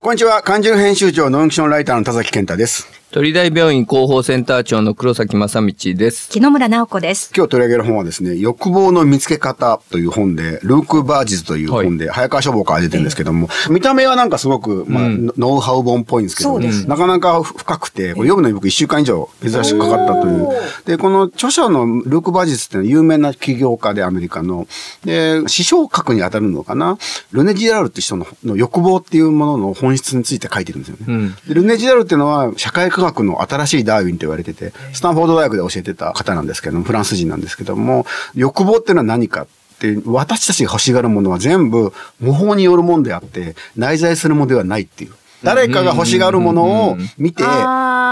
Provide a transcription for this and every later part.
こんにちは。漢字の編集長、ノンフィクションライターの田崎健太です。鳥大病院広報センター長の黒崎正道です。木野村直子です。今日取り上げる本はですね、欲望の見つけ方という本で、ルーク・バージズという本で、早川書房から出てるんですけども、見た目はなんかすごく、まあ、うんノウハウ本っぽいんですけども、なかなか深くて、これ読むのに僕一週間以上珍しくかかったという。で、この著者のルーク・バージズっていうのは有名な起業家でアメリカの、で、師匠格に当たるのかな、ルネ・ジラールって人のの欲望っていうものの本質について書いてるんですよね。うん。でルネ・ジラルっていうのは社会科学の新しいダーウィンと言われてて、スタンフォード大学で教えてた方なんですけども、フランス人なんですけども、欲望っていうのは何かって、私たちが欲しがるものは全部模倣によるもんであって、内在するものではないっていう。誰かが欲しがるものを見て、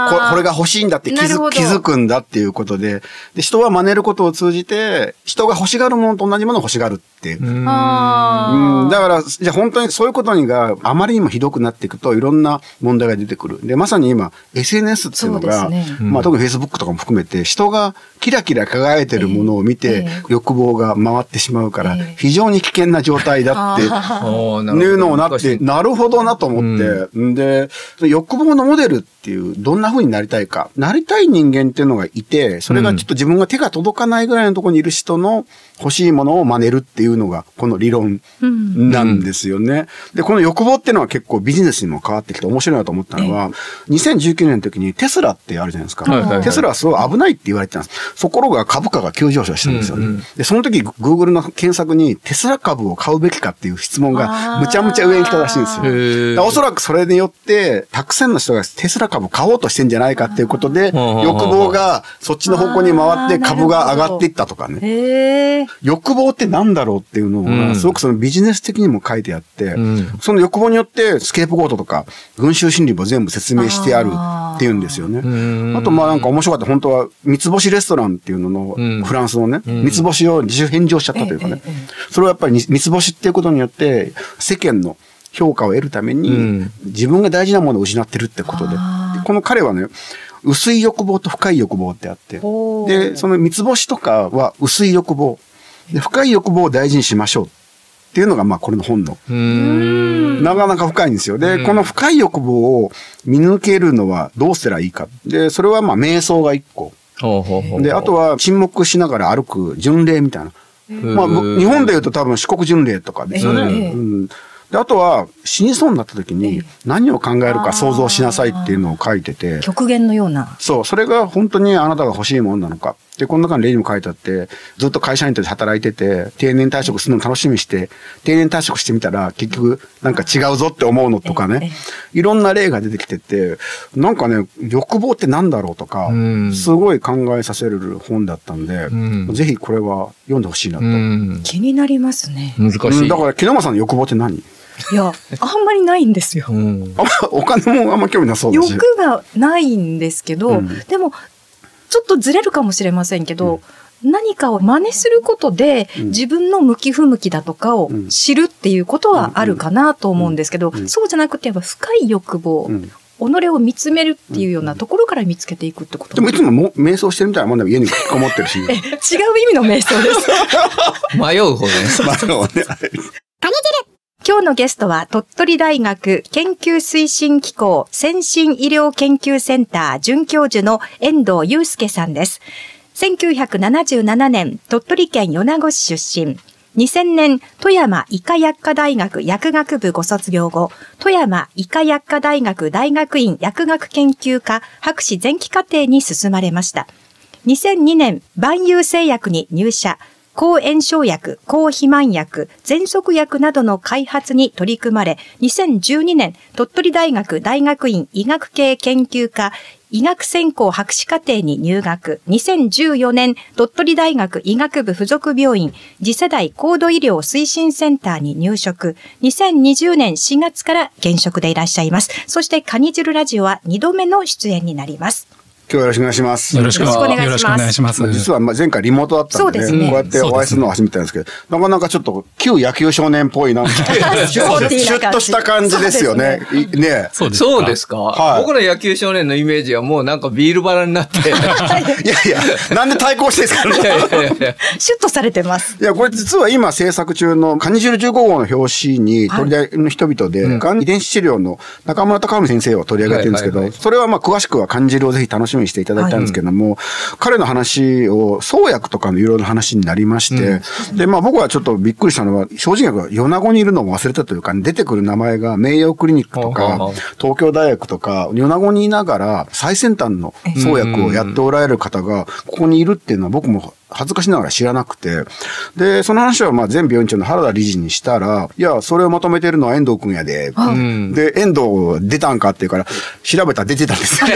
これが欲しいんだって気づ気づくんだっていうことで、で、人は真似ることを通じて、人が欲しがるものと同じものを欲しがるっていう。あうん、だから、じゃあ本当にそういうことにがあまりにもひどくなっていくといろんな問題が出てくる。で、まさに今 SNS っていうのが、ね。まあ特に Facebook とかも含めて人がキラキラ輝いてるものを見て、ええ欲望が回ってしまうから、ええ。非常に危険な状態だって。いうのをなって、なるほどなと思って、ん、で、欲望のモデルっていう、どんな風になりたいか。なりたい人間っていうのがいて、それがちょっと自分が手が届かないぐらいのところにいる人の欲しいものを真似るっていうのが、この理論うんなんですよね。で、この欲望っていうのは結構ビジネスにも変わってきて面白いなと思ったのは、2019年の時にテスラってあるじゃないですか。はいはいはいテスラはすごい危ないって言われてたんです。ところが株価が急上昇したんですよね。うんうんで、その時 Google の検索にテスラ株を買うべきかっていう質問がむちゃむちゃ上に来たらしいんですよ。おそらくそれによって、たくさんの人がテスラ株を買おうとしてんじゃないかっていうことで、ー欲望がそっちの方向に回って株が上がっていったとかね。欲望ってなんだろうっていうのが、うん。すごくそのビジネス的にも書いてあって、うん。その欲望によってスケープゴートとか群衆心理も全部説明してあるっていうんですよね。ん。あとまあなんか面白かった。本当は三つ星レストランっていうのの、うん。フランスのね、ん。三つ星を自主返上しちゃったというかね、それはやっぱり三つ星っていうことによって世間の評価を得るために、うん。自分が大事なものを失ってるってことであー。でこの彼はね薄い欲望と深い欲望ってあってでその三つ星とかは薄い欲望で深い欲望を大事にしましょうっていうのがまあこれの本の。なかなか深いんですよ。で、うんこの深い欲望を見抜けるのはどうしたらいいか。で、それはまあ瞑想が一個。で、あとは沈黙しながら歩く巡礼みたいな。まあ、うん日本で言うと多分四国巡礼とかですよね。ええうんで、あとは死にそうになった時に何を考えるか想像しなさいっていうのを書いてて。極限のような。そう、それが本当にあなたが欲しいものなのか。で、この中に例にも書いてあって、ずっと会社員として働いてて、定年退職するの楽しみにして、定年退職してみたら、結局、なんか違うぞって思うのとかね、いろんな例が出てきてて、なんかね、欲望ってなんだろうとかうん、すごい考えさせる本だったんで、んぜひこれは読んでほしいなと。気になりますね。難しい。だから、木沼さんの欲望って何？いや、あんまりないんですよ。うん。あんまお金もあんま興味なそうだし。欲がないんですけど、うんでも、ちょっとずれるかもしれませんけど、何かを真似することで、うん自分の向き不向きだとかをうん知るっていうことはあるかなと思うんですけど、うんうんそうじゃなくて、やっぱ深い欲望、うん己を見つめるっていうようなところから見つけていくってことでもいつもも瞑想してるみたいなもんでも家にこもってるし。違う意味の瞑想です。迷うほどね。まあでもね今日のゲストは鳥取大学研究推進機構先進医療研究センター准教授の遠藤祐介さんです。1977年鳥取県米子市出身。2000年、富山医科薬科大学薬学部ご卒業後、富山医科薬科大学大学院薬学研究科博士前期課程に進まれました。2002年、万有製薬に入社。抗炎症薬、抗肥満薬、喘息薬などの開発に取り組まれ、2012年、鳥取大学大学院医学系研究科、医学専攻博士課程に入学。2014年、鳥取大学医学部附属病院、次世代高度医療推進センターに入職。2020年4月から現職でいらっしゃいます。そして、カニ汁ラジオは2度目の出演になります。今日はよろしくお願いします。よろしくよろしくお願いしますよろしくお願いします。まあ実はまあ前回リモートだったんでね、こうやってお会いするのは初めてなんですけど、なかなかちょっと旧野球少年っぽいなシュッとした感じですよね。いねそうですそうですか、はい僕の野球少年のイメージはもうなんかビールバラになって。いいやいや、なんで対抗してるんですかね。やいやいやシュッとされてます。いや、これ実は今制作中のカニ汁15号の表紙に鳥大の人々で、がん遺伝子治療の中村隆文先生を取り上げてるんですけど、それはまあ詳しくはカニ汁をぜひ楽しみにしていただきたいんですけども、彼の話を創薬とかのいろいろな話になりまして、で、まあ僕はちょっとびっくりしたのは、正直な米子にいるのも忘れたというか、出てくる名前が名誉クリニックとか東京大学とか、米子にいながら最先端の創薬をやっておられる方が、ここにいるっていうのは僕も恥ずかしながら知らなくて、で、その話はまあ前病院長の原田理事にしたら、いや、それをまとめてるのは遠藤くんやで、んで、遠藤出たんかっていうから、調べたら出てたんですよ。で、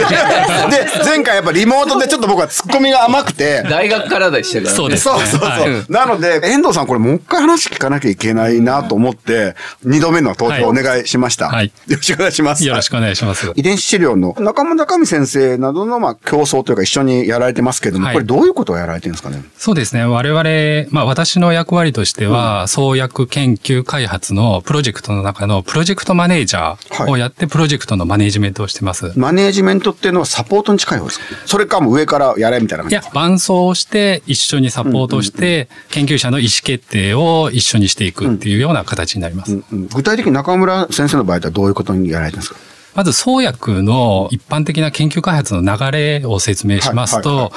前回やっぱリモートでちょっと僕は突っ込みが甘くて、大学からでしたから、ね。そうですそうそうそう。はいなので、遠藤さんこれもう一回話聞かなきゃいけないなと思って、二度目の登場お願いしました。はいよろしくお願いします。よろしくお願いします。遺伝子治療の中村中身先生などのまあ競争というか一緒にやられてますけども、はいこれどういうことをやられてるんですかね？そうですね。我々、まあ私の役割としては、創薬研究開発のプロジェクトの中のプロジェクトマネージャーをやって、プロジェクトのマネージメントをしてます。マネージメントっていうのはサポートに近い方ですか？それかもう上からやれみたいな感じいや、伴走して一緒にサポートして、研究者の意思決定を一緒にしていくっていうような形になります。うん具体的に中村先生の場合はどういうことにやられてるんですか？まず創薬の一般的な研究開発の流れを説明しますはいはいはと、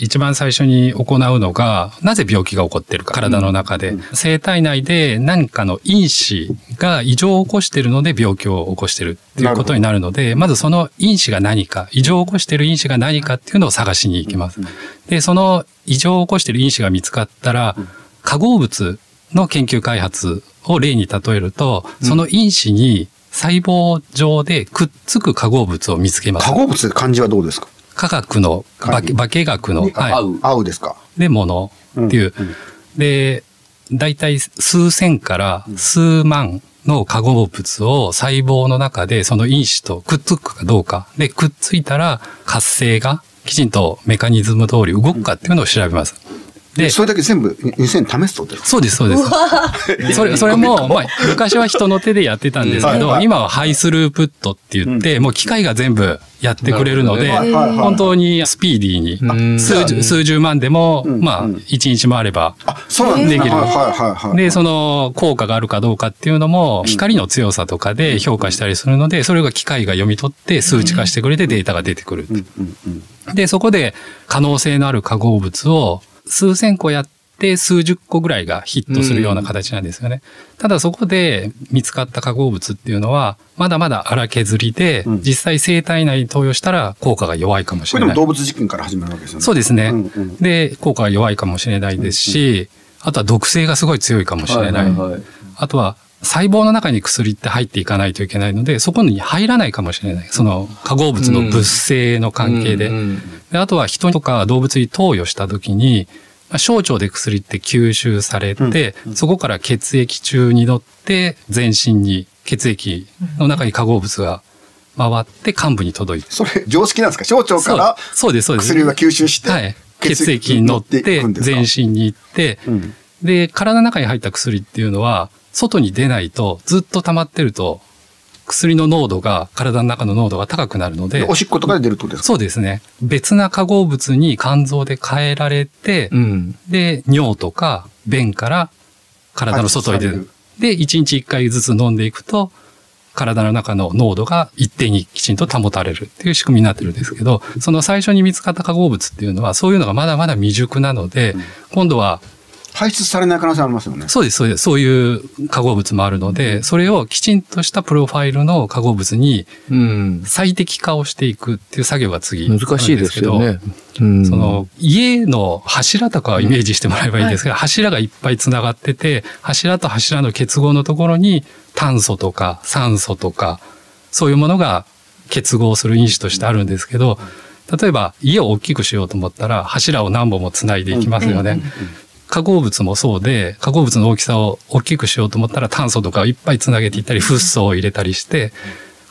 一番最初に行うのが、なぜ病気が起こっているか、体の中で。生体内で何かの因子が異常を起こしているので病気を起こしているっていうことになるので、まずその因子が何か、異常を起こしている因子が何かっていうのを探しに行きます。で、その異常を起こしている因子が見つかったら、化合物の研究開発を例に例えると、その因子に細胞上でくっつく化合物を見つけます。化。合物って漢字はどうですか？科学の、化化学の、あは合うですか？い。で、ものっていう。で、だいたい数千から数万の化合物を細胞の中でその因子とくっつくかどうか。で、くっついたら活性がきちんとメカニズム通り動くかっていうのを調べます。で、それだけ全部2000試すってことですか？そうです、そうです。それ、それも、まあ、昔は人の手でやってたんですけど、今はハイスループットって言って、もう機械が全部やってくれるので、本当にスピーディーうん。に、数十数十万でも、ん。まあうん、一日もあれば、あ、そうなんできる。はいはいはいはい。で、その効果があるかどうかっていうのも、光の強さとかで評価したりするので、それが機械が読み取って数値化してくれてデータが出てくる。で、そこで可能性のある化合物を数千個やって数十個ぐらいがヒットするような形なんですよね。ただそこで見つかった化合物っていうのは、まだまだ荒削りで、うん実際生体内に投与したら効果が弱いかもしれない。これでも動物実験から始まるわけですよね。そうですね、うんうんで、効果が弱いかもしれないですし、あとは毒性がすごい強いかもしれない。はいはいはいあとは細胞の中に薬って入っていかないといけないので、そこに入らないかもしれない。その化合物の物性の関係で。うんうんであとは人とか動物に投与した時に、まあ小腸で薬って吸収されて、そこから血液中に乗って全身に血液の中に化合物が回って幹部に届いて。それ常識なんですか？小腸からそうです、そうです。薬が吸収して、はい。血液に乗って全身に行って、うんで、体の中に入った薬っていうのは、外に出ないと、ずっと溜まってると、薬の濃度が、体の中の濃度が高くなるので、でおしっことかで出るってことですか？そうですね。別な化合物に肝臓で変えられて、うん。で、尿とか便から体の外に出る。で、1日1回ずつ飲んでいくと、体の中の濃度が一定にきちんと保たれるっていう仕組みになってるんですけど、その最初に見つかった化合物っていうのは、そういうのがまだまだ未熟なので、今度は排出されない可能性ありますよね。そうです、そうです。そういう化合物もあるので、それをきちんとしたプロファイルの化合物にうん。最適化をしていくっていう作業が次。難しいですよね。うんその、家の柱とかをイメージしてもらえばいいんですけど、柱がいっぱい繋がってて、柱と柱の結合のところに炭素とか酸素とか、そういうものが結合する因子としてあるんですけど、例えば家を大きくしようと思ったら柱を何本も繋いでいきますよね。化合物もそうで、化合物の大きさを大きくしようと思ったら炭素とかをいっぱい繋げていったり、フッ素を入れたりして、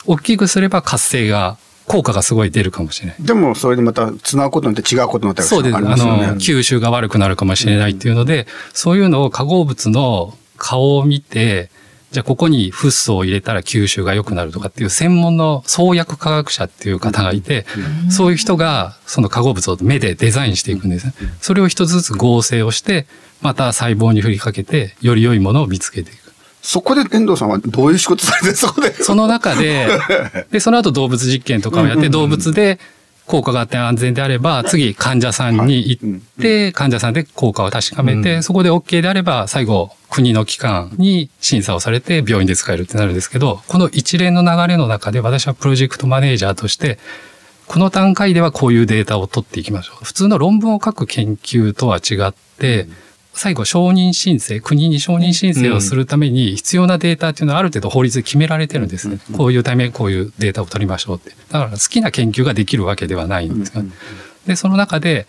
大きくすれば活性が効果がすごい出るかもしれない。でも、それでまた、つなぐことによって違うことになったりそうです。あ。の、吸収が悪くなるかもしれないっていうので、そういうのを化合物の顔を見て、じゃあここにフッ素を入れたら吸収が良くなるとかっていう専門の創薬科学者っていう方がいて、そういう人がその化合物を目でデザインしていくんですね。それを一つずつ合成をして、また細胞に振りかけて、より良いものを見つけていく。そこで遠藤さんはどういう仕事されてそこで。その中で、で、その後動物実験とかをやって、動物で効果があって安全であれば、次患者さんに行って、患者さんで効果を確かめて、そこで OK であれば、最後、国の機関に審査をされて病院で使えるってなるんですけど、この一連の流れの中で私はプロジェクトマネージャーとして、この段階ではこういうデータを取っていきましょう。普通の論文を書く研究とは違って、最後承認申請、国に承認申請をするために必要なデータっていうのはある程度法律で決められてるんですね。こういうためこういうデータを取りましょうって。だから好きな研究ができるわけではないんですよ。で、その中で、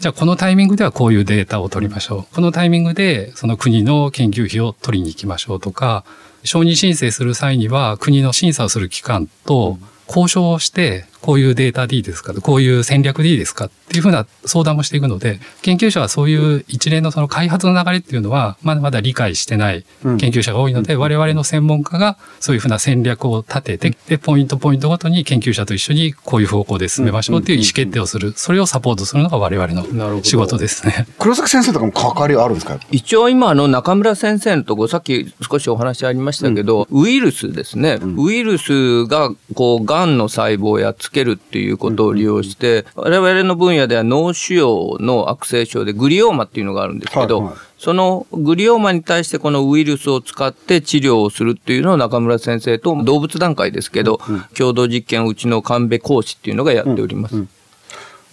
じゃあこのタイミングではこういうデータを取りましょう。このタイミングでその国の研究費を取りに行きましょうとか、承認申請する際には国の審査をする機関と交渉をして、こういうデータでいいですか？こういう戦略でいいですか？っていうふうな相談もしていくので、研究者はそういう一連のその開発の流れっていうのは、まだまだ理解してない研究者が多いので、我々の専門家がそういうふうな戦略を立てて、で、ポイントポイントごとに研究者と一緒にこういう方向で進めましょうっていう意思決定をする。それをサポートするのが我々の仕事ですね。黒崎先生とかも関わりはあるんですか？一応今あの中村先生のとこさっき少しお話ありましたけど、ウイルスですね、ウイルスがこう癌の細胞をやっつけるっていうことを利用して、我々の分野では脳腫瘍の悪性症でグリオーマっていうのがあるんですけど、はいはい。そのグリオーマに対してこのウイルスを使って治療をするっていうのを中村先生と動物段階ですけど、共同実験をうちの神戸講師っていうのがやっております。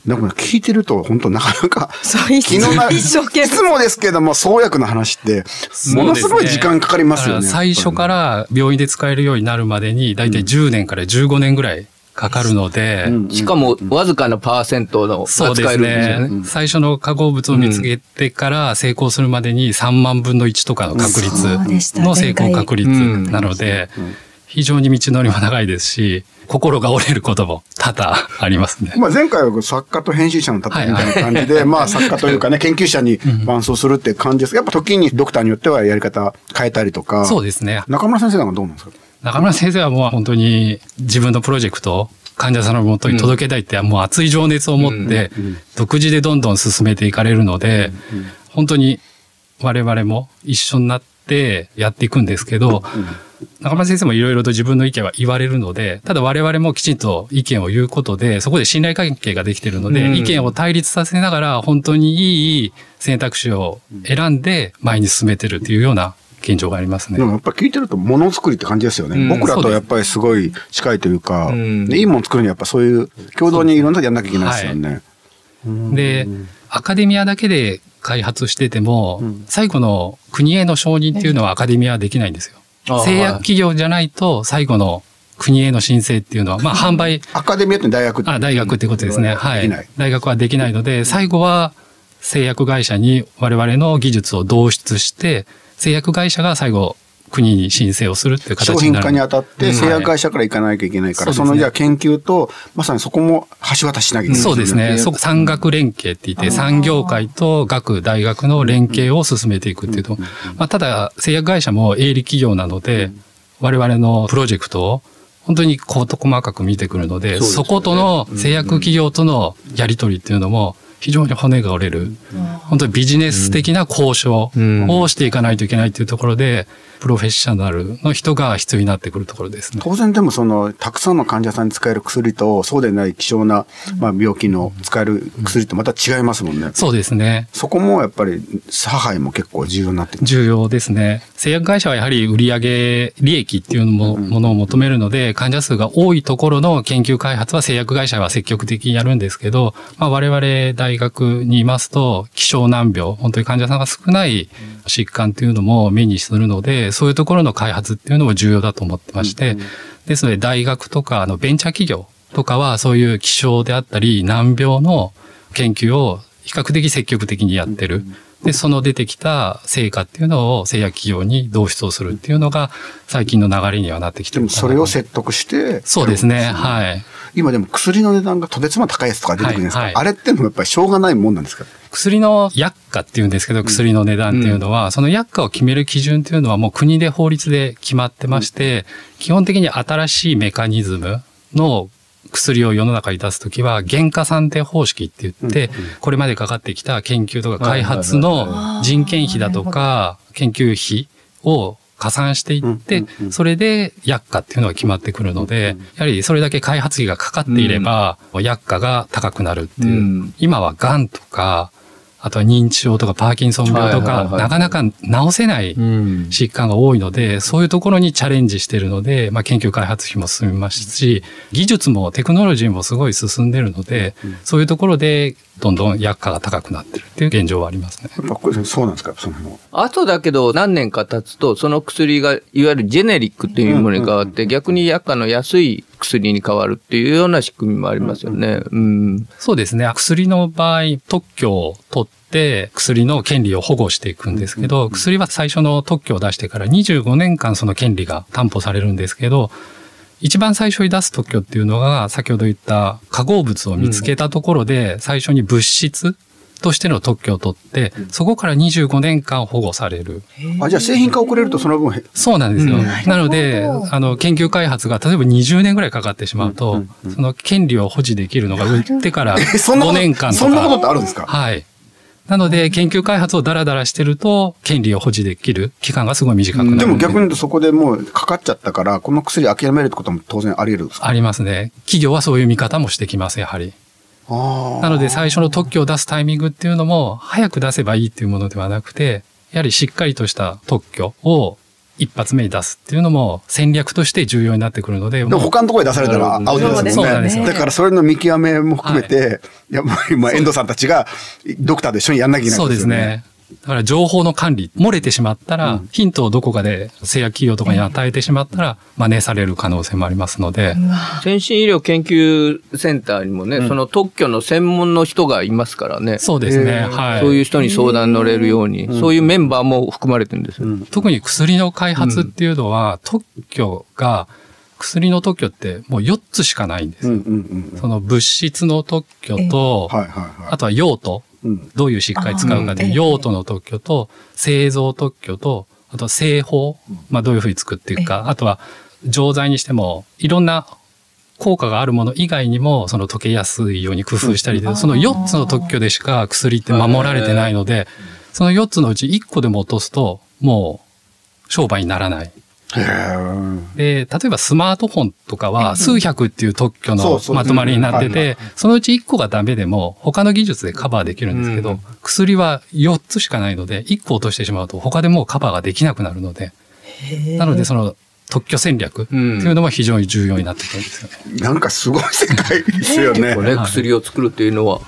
なんか聞いてると本当なかなか、昨日な、一生懸命いつもですけども、創薬の話って、ものすごい時間かかりますよね。だから最初から病院で使えるようになるまでに、だいたい10年から15年ぐらいかかるので、しかもわずかなパーセントのがそうですねね。。最初の化合物を見つけてから成功するまでに3万分の1とかの確率の成功確率うんなので、非常に道のりも長いですし、心が折れることも多々ありますね。まあ前回は作家と編集者の戦いみたいな感じで、まあ作家というかね、研究者に伴走するって感じです。やっぱ時にドクターによってはやり方変えたりとか。そうですね。中村先生なんかどうなんですか？中村先生はもう本当に自分のプロジェクトを患者さんのもとに届けたいって、もう熱い情熱を持って、独自でどんどん進めていかれるので、本当に我々も一緒になってやっていくんですけど、中村先生もいろいろと自分の意見は言われるので、ただ我々もきちんと意見を言うことで、そこで信頼関係ができているので、うん。意見を対立させながら本当にいい選択肢を選んで前に進めてるっていうような現状がありますねで。もやっぱり聞いてるとものづくりって感じですよね。うん僕らとやっぱりすごい近いというか、うんでいいもの作るにはやっぱそういう共同にいろんなやんなきゃいけないですよね。で、アカデミアだけで開発してても、最後の国への承認っていうのはアカデミアはできないんですよ。製薬企業じゃないと最後の国への申請っていうのは、まあ販売、アカデミアって大学あ、大学ってことですね。はい。大学はできないので、最後は製薬会社に我々の技術を導出して、製薬会社が最後国に申請をするっていう形商になる。品化にあたってうん。製薬会社から行かなきゃいけないから、うですね。そのじゃあ研究と、まさにそこも橋渡ししなきゃいけない、そうですね。そ産学連携って言って、産業界と学、大学の連携を進めていくっていうと、まあ、ただ、製薬会社も営利企業なので、我々のプロジェクトを本当に事細かく見てくるので、そことの製薬企業とのやり取りっていうのも、非常に骨が折れる、本当にビジネス的な交渉をしていかないといけないっていうところで、プロフェッショナルの人が必要になってくるところですね。当然でもその、たくさんの患者さんに使える薬と、そうでない希少な、まあ、病気の使える薬ってまた違いますもんね。そうですね。そこもやっぱり、差配も結構重要になってくる。重要ですね。製薬会社はやはり売上利益っていうのも、ものを求めるので、患者数が多いところの研究開発は製薬会社は積極的にやるんですけど、まあ我々大学にいますと、希少難病、本当に患者さんが少ない疾患っていうのも目にするので、そういうところの開発っていうのも重要だと思ってまして、ですので大学とかあのベンチャー企業とかはそういう希少であったり難病の研究を比較的積極的にやってる。で、その出てきた成果っていうのを製薬企業に導出をするっていうのが最近の流れにはなってきてでもるかなそれを説得して。そうですね。はい。今でも薬の値段がとてつも高いやつとか出てくるじゃないですか。はいはいあれってのもやっぱりしょうがないもんなんですか？薬の薬価っていうんですけど、薬の値段っていうのは、その薬価を決める基準っていうのはもう国で法律で決まってまして、基本的に新しいメカニズムの薬を世の中に出すときは、原価算定方式って言って、これまでかかってきた研究とか開発の人件費だとか、研究費を加算していって、それで薬価っていうのが決まってくるので、やはりそれだけ開発費がかかっていれば、薬価が高くなるっていう。う。ん。今は癌とか、あとは認知症とかパーキンソン病とか、はいはい。はいなかなか治せないうん。疾患が多いので、そういうところにチャレンジしているので、まあ、研究開発費も進みますし、技術もテクノロジーもすごい進んでるので、そういうところでどんどん薬価が高くなってるっていう現状はありますね。やっぱこれそうなんですか？その。あとだけど何年か経つと、その薬がいわゆるジェネリックっていうものに変わって、逆に薬価の安い薬に変わるっていうような仕組みもありますよね。うん。そうですね。薬の場合、特許を取って薬の権利を保護していくんですけど、薬は最初の特許を出してから25年間その権利が担保されるんですけど、一番最初に出す特許っていうのが、先ほど言った化合物を見つけたところで、最初に物質としての特許を取って、そこから25年間保護される。あ、じゃあ製品化遅れるとその分へ、そうなんですよ。うんなので、あの、研究開発が例えば20年ぐらいかかってしまうと、その権利を保持できるのが売ってからえ、そんなこ5と年間とか。そんなことってあるんですか？はい。なので、研究開発をダラダラしてると、権利を保持できる期間がすごい短くなる。でも逆に言うとそこでもうかかっちゃったから、この薬諦めるってことも当然あり得るんですか？ありますね。企業はそういう見方もしてきます、やはり。あなので、最初の特許を出すタイミングっていうのも、早く出せばいいっていうものではなくて、やはりしっかりとした特許を一発目に出すっていうのも戦略として重要になってくるので、他のところで出されたらアウトですもんね。そうなんですよだからそれの見極めも含めて、やっぱりまあ遠藤さんたちがドクターと一緒にやんなきゃいけないそうですね。だから情報の管理、漏れてしまったら、ヒントをどこかで製薬企業とかに与えてしまったら、真似される可能性もありますので、先進医療研究センターにもね、その特許の専門の人がいますからね。そうですね。はい。そういう人に相談乗れるように、そういうメンバーも含まれてるんですよ。特に薬の開発っていうのは、特許が、薬の特許ってもう4つしかないんですよ。うんうんうん。その物質の特許と、はいはいはい。あとは用途、うんどういう疾患に使うかというあー用途の特許と、製造特許と、あとは製法、まあどういうふうに作っていくか、あとは錠剤にしても、いろんな効果があるもの以外にも、その溶けやすいように工夫したりで、その4つの特許でしか薬って守られてないので、その4つのうち1個でも落とすと、もう商売にならない。で、例えばスマートフォンとかは数百っていう特許のまとまりになってうん。て、そのうち1個がダメでも他の技術でカバーできるんですけど、薬は4つしかないので、1個落としてしまうと他でもうカバーができなくなるので、なのでその特許戦略っていうのも非常に重要になってくるんですよね。なんかすごい世界ですよね。こ。れ薬を作るっていうのは。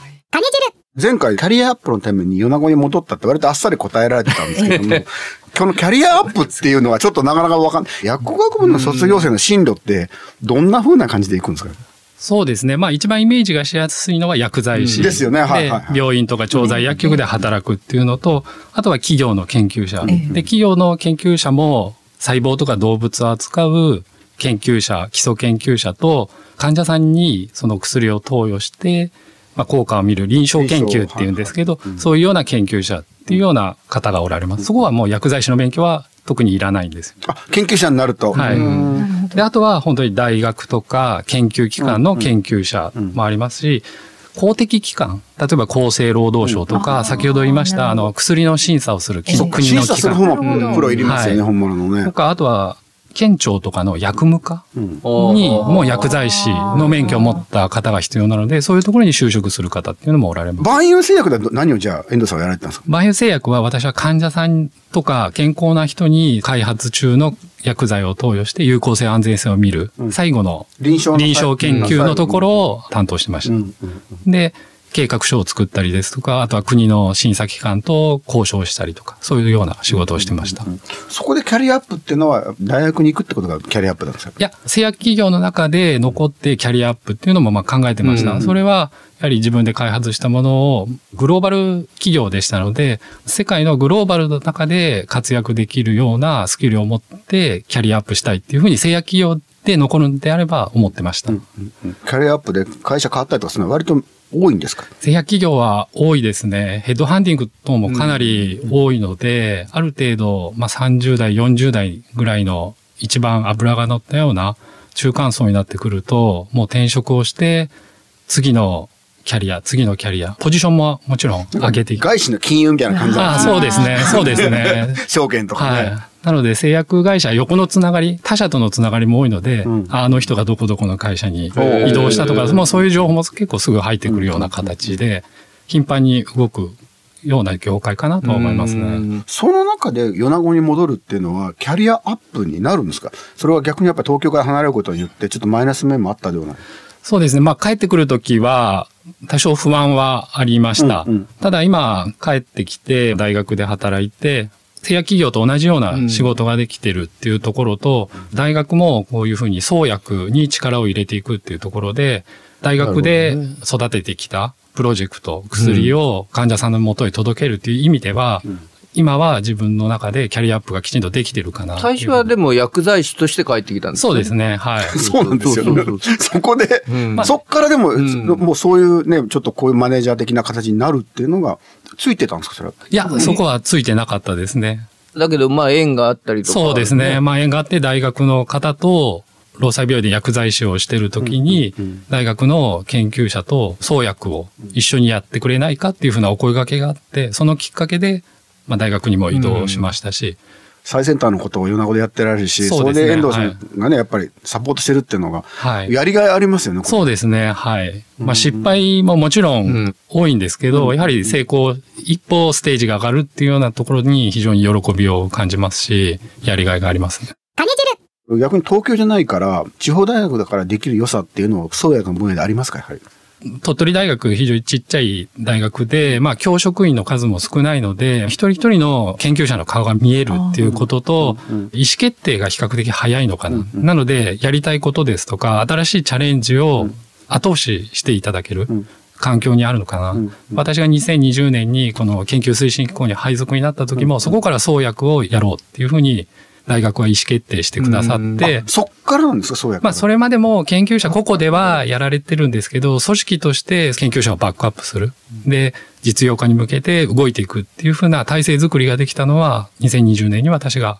前回キャリアアップのために米子に戻ったって割とあっさり答えられてたんですけども、このキャリアアップっていうのはちょっとなかなかわかんない。薬学部の卒業生の進路ってどんな風な感じでいくんですか？そうですね。まあ一番イメージがしやすいのは薬剤師。ですよねはいはい病院とか調剤薬局で働くっていうのと、あとは企業の研究者。で、企業の研究者も細胞とか動物を扱う研究者、基礎研究者と患者さんにその薬を投与して、まあ、効果を見る臨床研究っていうんですけど、そういうような研究者っていうような方がおられます。そこはもう薬剤師の勉強は特にいらないんですよ。あ、研究者になると。はい。うん。で、あとは本当に大学とか研究機関の研究者もありますし、公的機関、例えば厚生労働省とか、先ほど言いました、あの、薬の審査をする国の審査機する方関もプロいりますよね、はい。本物のね。と。か、あとは、県庁とかの薬務課うん。にもう薬剤師の免許を持った方が必要なので、そういうところに就職する方っていうのもおられます。万有製薬で何をじゃあ、遠藤さんはやられてたんですか？バイオ製薬は私は患者さんとか健康な人に開発中の薬剤を投与して有効性安全性を見る、最後の臨床研究のところを担当してました。で、計画書を作ったりですとか、あとは国の審査機関と交渉したりとか、そういうような仕事をしてました。そこでキャリアアップっていうのは、大学に行くってことがキャリアアップなんですか？いや、製薬企業の中で残ってキャリアアップっていうのもまあ考えてました。うんそれは、やはり自分で開発したものをグローバル企業でしたので、世界のグローバルの中で活躍できるようなスキルを持ってキャリアアップしたいっていうふうに製薬企業で残るんであれば思ってました。キャリアアップで会社変わったりとかするのは割と多いんですか？製薬企業は多いですね。ヘッドハンティング等もかなり多いので、ある程度、まあ、30代、40代ぐらいの一番脂が乗ったような中間層になってくると、もう転職をして、次のキャリア、次のキャリア、ポジションももちろん上げていく。外資の金融みたいな感じなんあそうですね。そうですね。証券とかはね。い。なので、製薬会社、横のつながり、他社とのつながりも多いので、うんああの人がどこどこの会社にー移動したとか、もうそういう情報も結構すぐ入ってくるような形で、頻繁に動くような業界かなとは思いますね。その中で米子に戻るっていうのは、キャリアアップになるんですか？それは逆にやっぱり東京から離れることによって、ちょっとマイナス面もあったような。そうですね。まあ、帰ってくるときは、多少不安はありました。うんうんただ今、帰ってきて、大学で働いて、製薬企業と同じような仕事ができてるっていうところと、大学もこういうふうに創薬に力を入れていくっていうところで、大学で育ててきたプロジェクト、薬を患者さんの元へ届けるっていう意味では、今は自分の中でキャリアアップがきちんとできてるかな最初はでも薬剤師として帰ってきたんですそうですね。はい。そうなんですよねそこで、んそっからでも、んもうそういうね、ちょっとこういうマネージャー的な形になるっていうのが、ついてたんですかそれは？いや、そこはついてなかったですね。だけど、まあ、縁があったりとか。そうですね。まあ、縁があって大学の方と、労災病院で薬剤師をしてるときに、大学の研究者と創薬を一緒にやってくれないかっていうふうなお声掛けがあって、そのきっかけで、まあ、大学にも移動しましたし、最先端のことを米子でやってられるし、そねれで遠藤さんがね、やっぱりサポートしてるっていうのが、はい。やりがいありますよね。そうですね。はい。まあ、失敗ももちろうんん多いんですけど、やはり成功、一歩ステージが上がるっていうようなところに非常に喜びを感じますし、やりがいがありますね。逆に東京じゃないから、地方大学だからできる良さっていうのを、創薬の分野でありますかやはり？鳥取大学非常にちっちゃい大学で、まあ教職員の数も少ないので、一人一人の研究者の顔が見えるっていうことと、意思決定が比較的早いのかな。なので、やりたいことですとか、新しいチャレンジを後押ししていただける。ん。環境にあるのかな、ん私が2020年にこの研究推進機構に配属になった時も、そこから創薬をやろうっていうふうに大学は意思決定してくださって、そっからなんですか創薬。まあ、それまでも研究者個々ではやられてるんですけど、組織として研究者をバックアップする。で、実用化に向けて動いていくっていうふうな体制づくりができたのは、2020年に私が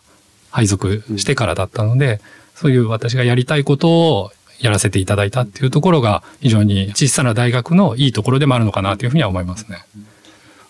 配属してからだったので、そういう私がやりたいことをやらせていただいたっていうところが、非常に小さな大学のいいところでもあるのかなというふうには思いますね。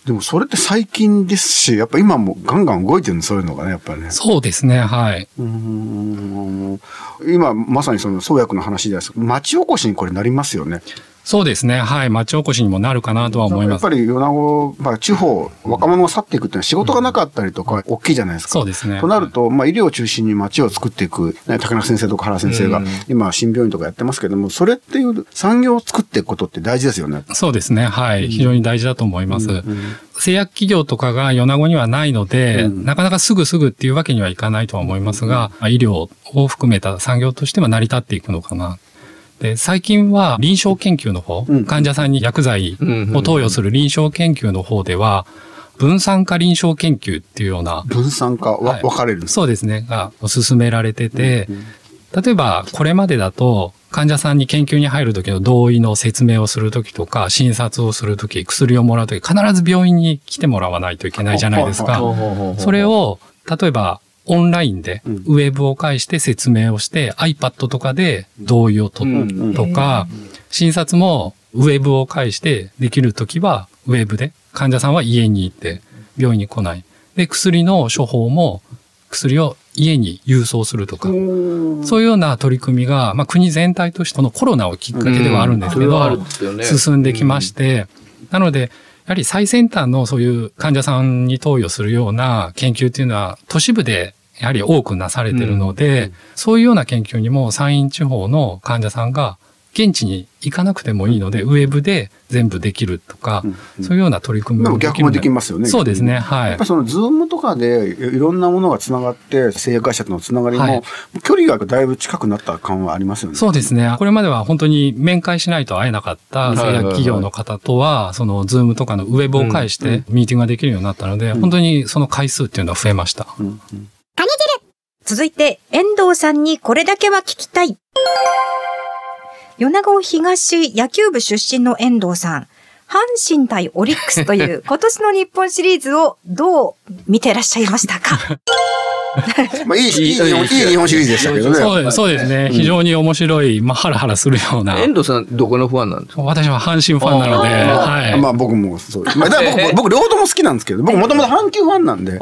でもそれって最近ですし、やっぱ今もガンガン動いてるの、そういうのがね、やっぱりね。そうですね、はい。うーん今、まさにその創薬の話です。町おこしにこれなりますよね。そうですね、はい。町おこしにもなるかなとは思いますやっぱ。り米子、まあ、地方、若者が去っていくっていうのは仕事がなかったりとか、大きいじゃないですか。そうですねとなると、まあ、医療を中心に街を作っていく、ね、竹中先生とか原先生が、今、新病院とかやってますけども、それっていう産業を作っていくことって大事ですよね。そうですね。はい。非常に大事だと思います。製薬企業とかが米子にはないので、なかなかすぐすぐっていうわけにはいかないとは思いますが、まあ医療を含めた産業としては成り立っていくのかな。で、最近は臨床研究の方、うん。患者さんに薬剤を投与する臨床研究の方では、分散化臨床研究っていうような、分散化、わはい。分かれる。そうですね、が進められてて、例えばこれまでだと患者さんに研究に入る時の同意の説明をする時とか、診察をする時、薬をもらう時、必ず病院に来てもらわないといけないじゃないですか。それを、例えば、オンラインで、うん。ウェブを介して説明をして、iPad とかで同意を取るとか、診察もウェブを介してできるときは、ウェブで、患者さんは家に行って、病院に来ない。で、薬の処方も、薬を家に郵送するとか、そういうような取り組みが、まあ国全体としてこのコロナをきっかけではあるんですけど、うん。ね。進んできまして、なので、やはり最先端のそういう患者さんに投与するような研究っていうのは都市部でやはり多くなされているので、そういうような研究にも山陰地方の患者さんが現地に行かなくてもいいので、ウェブで全部できるとか、そういうような取り組みでももできる逆もできますよね。そうですね。はいやっぱり。そのズームとかでいろんなものがつながって、製薬会社とのつながりも、はい距離がだいぶ近くなった感はありますよね。そうですね。これまでは本当に面会しないと会えなかった製薬企業の方とは、その Zoom とかのウェブを介してミーティングができるようになったので、本当にその回数っていうのは増えました。うん続いて、遠藤さんにこれだけは聞きたい。米子東野球部出身の遠藤さん。阪神対オリックスという 今年の日本シリーズをどう見てらっしゃいましたか？まあ、いい、いい日本、いい日本シリーズでしたけどね。そうですそうですね。非常に面白い、まあ、ハラハラするような。遠藤さん、どこのファンなんですか？私は阪神ファンなので、はい。まあ僕もそうです。まあ、だから僕、僕両方とも好きなんですけど、僕もともと阪急ファンなんで。あ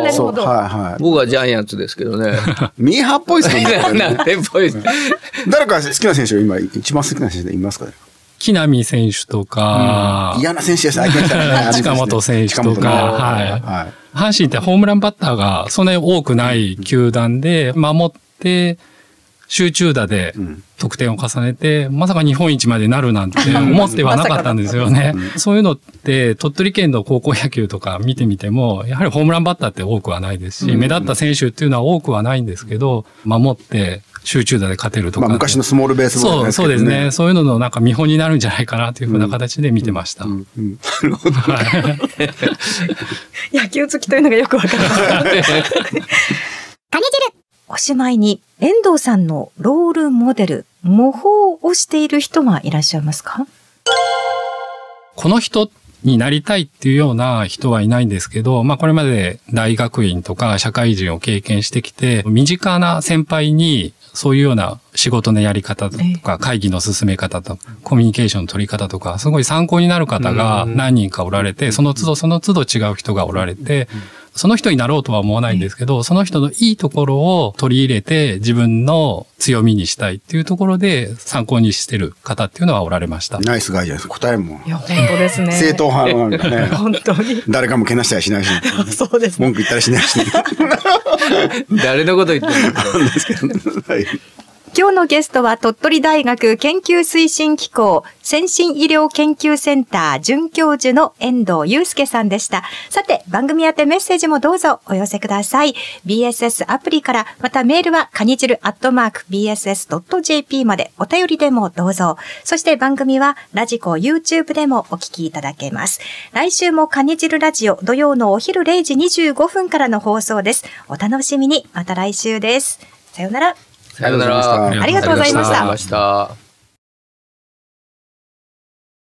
ーなるほどはいはい。僕はジャイアンツですけどね。ミーハーっぽいですよね。なんでっぽいです誰か好きな選手、今、一番好きな選手でいますかね？木浪選手とか、嫌な選手です、相手にしたらね 近本選手とか。はい。はい。阪神ってホームランバッターがそんなに多くない球団で、守って、集中打でん得点を重ねて、まさか日本一までなるなんて思ってはなかったんですよね。そういうのって、鳥取県の高校野球とか見てみても、やはりホームランバッターって多くはないですし、目立った選手っていうのは多くはないんですけど、守って集中打で勝てるとか。まあ昔のスモールベースボールそう、そうですね。ね。そういうののなんか見本になるんじゃないかなというふうな形で見てました。うんうんなるほど。はい 野球好きというのがよくわかります。おしまいに、遠藤さんのロールモデル、模倣をしている人はいらっしゃいますか？この人になりたいっていうような人はいないんですけど、まあこれまで大学院とか社会人を経験してきて、身近な先輩にそういうような仕事のやり方とか、会議の進め方とか、コミュニケーションの取り方とか、すごい参考になる方が何人かおられて、その都度その都度違う人がおられて、その人になろうとは思わないんですけど、その人のいいところを取り入れて自分の強みにしたいっていうところで参考にしてる方っていうのはおられました。ナイスガイじゃないですか。答えも。いや、本当ですね。正統派なんだね。本当に。誰かもけなしたりしないし、そうですね。文句言ったりしないし、誰のこと言ってるんですかはい今日のゲストは鳥取大学研究推進機構先進医療研究センター准教授の遠藤祐介さんでした。さて、番組宛てメッセージもどうぞお寄せください。BSS アプリから、またメールはカニチルアットマーク BSS.jp までお便りでもどうぞ。そして番組はラジコ YouTube でもお聞きいただけます。来週もカニチルラジオ土曜のお昼0時25分からの放送です。お楽しみに。また来週です。さようなら。さよなら。ありがとうございましたありがとうございました。